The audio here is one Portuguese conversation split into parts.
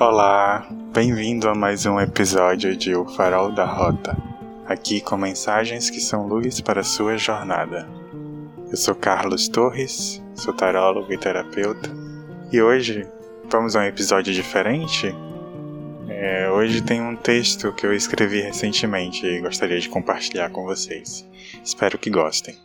Olá, bem-vindo a mais um episódio de O Farol da Rota. Aqui com mensagens que são luz para a sua jornada. Eu sou Carlos Torres, sou tarólogo e terapeuta, e hoje vamos a um episódio diferente. É, hoje tem um texto que eu escrevi recentemente e gostaria de compartilhar com vocês. Espero que gostem.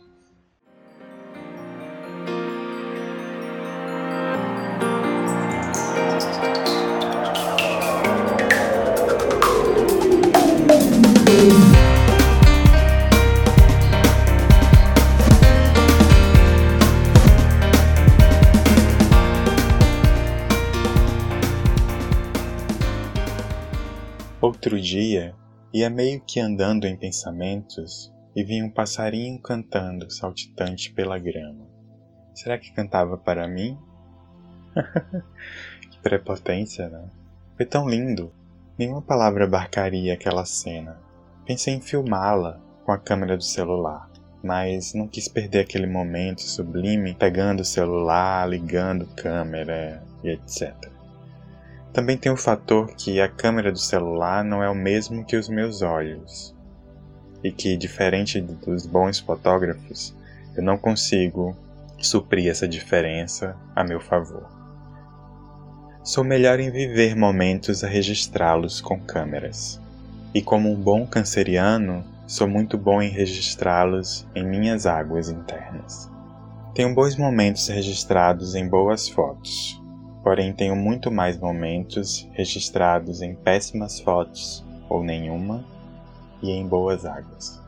Outro dia, ia meio que andando em pensamentos e vi um passarinho cantando saltitante pela grama. Será que cantava para mim? que prepotência, né? Foi tão lindo. Nenhuma palavra abarcaria aquela cena. Pensei em filmá-la com a câmera do celular, mas não quis perder aquele momento sublime pegando o celular, ligando câmera e etc. Também tem o fator que a câmera do celular não é o mesmo que os meus olhos. E que, diferente dos bons fotógrafos, eu não consigo suprir essa diferença a meu favor. Sou melhor em viver momentos a registrá-los com câmeras. E como um bom canceriano, sou muito bom em registrá-los em minhas águas internas. Tenho bons momentos registrados em boas fotos, porém tenho muito mais momentos registrados em péssimas fotos ou nenhuma e em boas águas.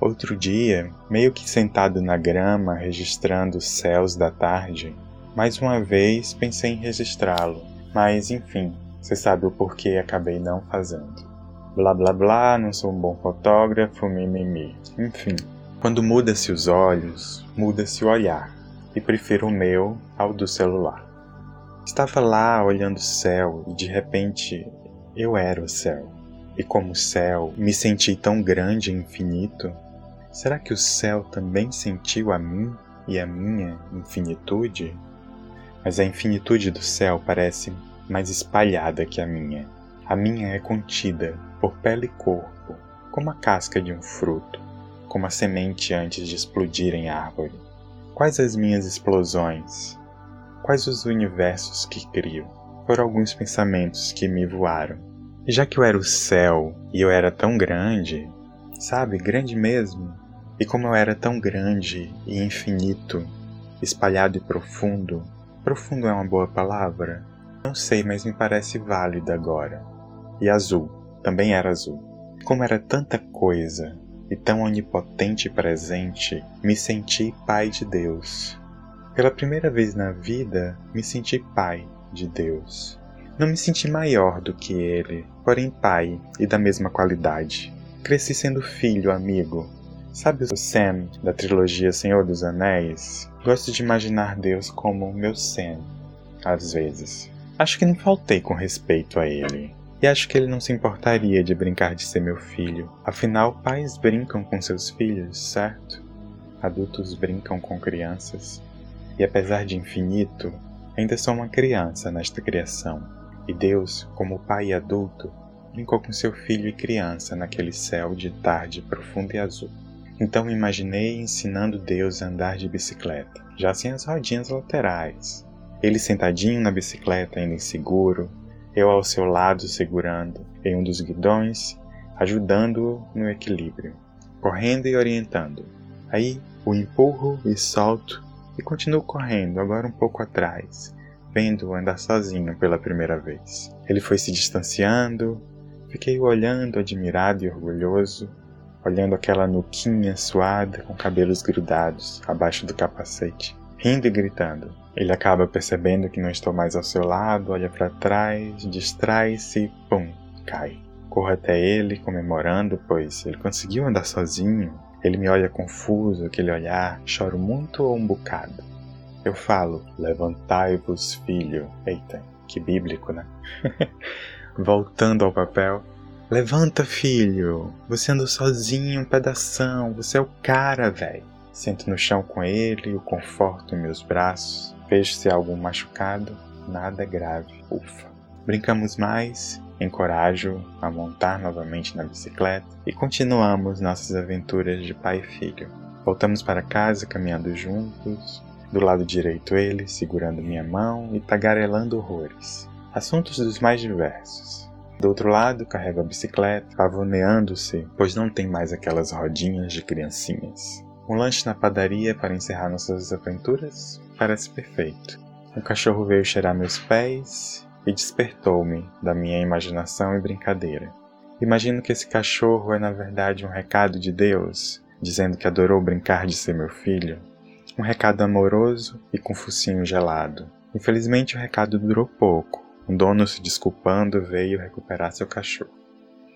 Outro dia, meio que sentado na grama registrando os céus da tarde, mais uma vez pensei em registrá-lo, mas enfim, você sabe o porquê acabei não fazendo. Blá blá blá, não sou um bom fotógrafo, mimimi. Enfim, quando muda-se os olhos, muda-se o olhar e prefiro o meu ao do celular. Estava lá olhando o céu e de repente eu era o céu. E como o céu, me senti tão grande e infinito. Será que o céu também sentiu a mim e a minha infinitude? Mas a infinitude do céu parece mais espalhada que a minha. A minha é contida por pele e corpo, como a casca de um fruto, como a semente antes de explodir em árvore. Quais as minhas explosões? Quais os universos que crio? Foram alguns pensamentos que me voaram. Já que eu era o céu e eu era tão grande, sabe, grande mesmo, e como eu era tão grande e infinito, espalhado e profundo, profundo é uma boa palavra? Não sei, mas me parece válido agora. E azul, também era azul. Como era tanta coisa, e tão onipotente e presente, me senti pai de Deus. Pela primeira vez na vida, me senti pai de Deus. Não me senti maior do que ele, porém pai e da mesma qualidade. Cresci sendo filho, amigo. Sabe o Sam da trilogia Senhor dos Anéis? Gosto de imaginar Deus como meu Sam, às vezes. Acho que não faltei com respeito a ele. E acho que ele não se importaria de brincar de ser meu filho. Afinal, pais brincam com seus filhos, certo? Adultos brincam com crianças. E apesar de infinito, ainda sou uma criança nesta criação. E Deus, como pai adulto, brincou com seu filho e criança naquele céu de tarde profundo e azul. Então imaginei ensinando Deus a andar de bicicleta, já sem as rodinhas laterais. Ele sentadinho na bicicleta, ainda inseguro, eu ao seu lado segurando em um dos guidões, ajudando-o no equilíbrio, correndo e orientando. Aí o empurro e solto e continuo correndo, agora um pouco atrás, vendo-o andar sozinho pela primeira vez. Ele foi se distanciando, fiquei o olhando admirado e orgulhoso, olhando aquela nuquinha suada com cabelos grudados abaixo do capacete, rindo e gritando. Ele acaba percebendo que não estou mais ao seu lado, olha para trás, distrai-se pum, cai. Corro até ele, comemorando, pois ele conseguiu andar sozinho. Ele me olha confuso, aquele olhar, choro muito ou um bocado. Eu falo, levantai-vos, filho. Eita, que bíblico, né? Voltando ao papel. Levanta, filho. Você andou sozinho um pedação. Você é o cara, velho. Sento no chão com ele, o conforto em meus braços vejo se há algum machucado. nada grave, ufa. Brincamos mais, encorajo a montar novamente na bicicleta e continuamos nossas aventuras de pai e filho. Voltamos para casa caminhando juntos, do lado direito ele segurando minha mão e tagarelando horrores. Assuntos dos mais diversos. Do outro lado, carrego a bicicleta, pavoneando-se, pois não tem mais aquelas rodinhas de criancinhas. Um lanche na padaria para encerrar nossas aventuras parece perfeito. Um cachorro veio cheirar meus pés e despertou-me da minha imaginação e brincadeira. Imagino que esse cachorro é na verdade um recado de Deus, dizendo que adorou brincar de ser meu filho. Um recado amoroso e com focinho gelado. Infelizmente o recado durou pouco. Um dono se desculpando veio recuperar seu cachorro.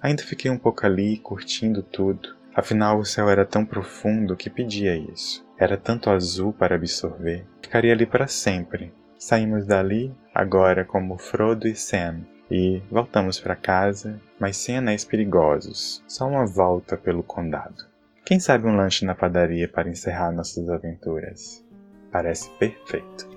Ainda fiquei um pouco ali, curtindo tudo. Afinal, o céu era tão profundo que pedia isso. Era tanto azul para absorver. Ficaria ali para sempre. Saímos dali, agora como Frodo e Sam, e voltamos para casa, mas sem anéis perigosos, só uma volta pelo condado. Quem sabe um lanche na padaria para encerrar nossas aventuras? Parece perfeito.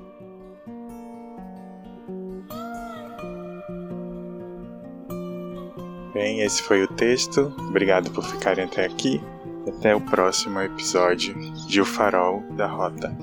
Bem, esse foi o texto. Obrigado por ficarem até aqui. Até o próximo episódio de O Farol da Rota.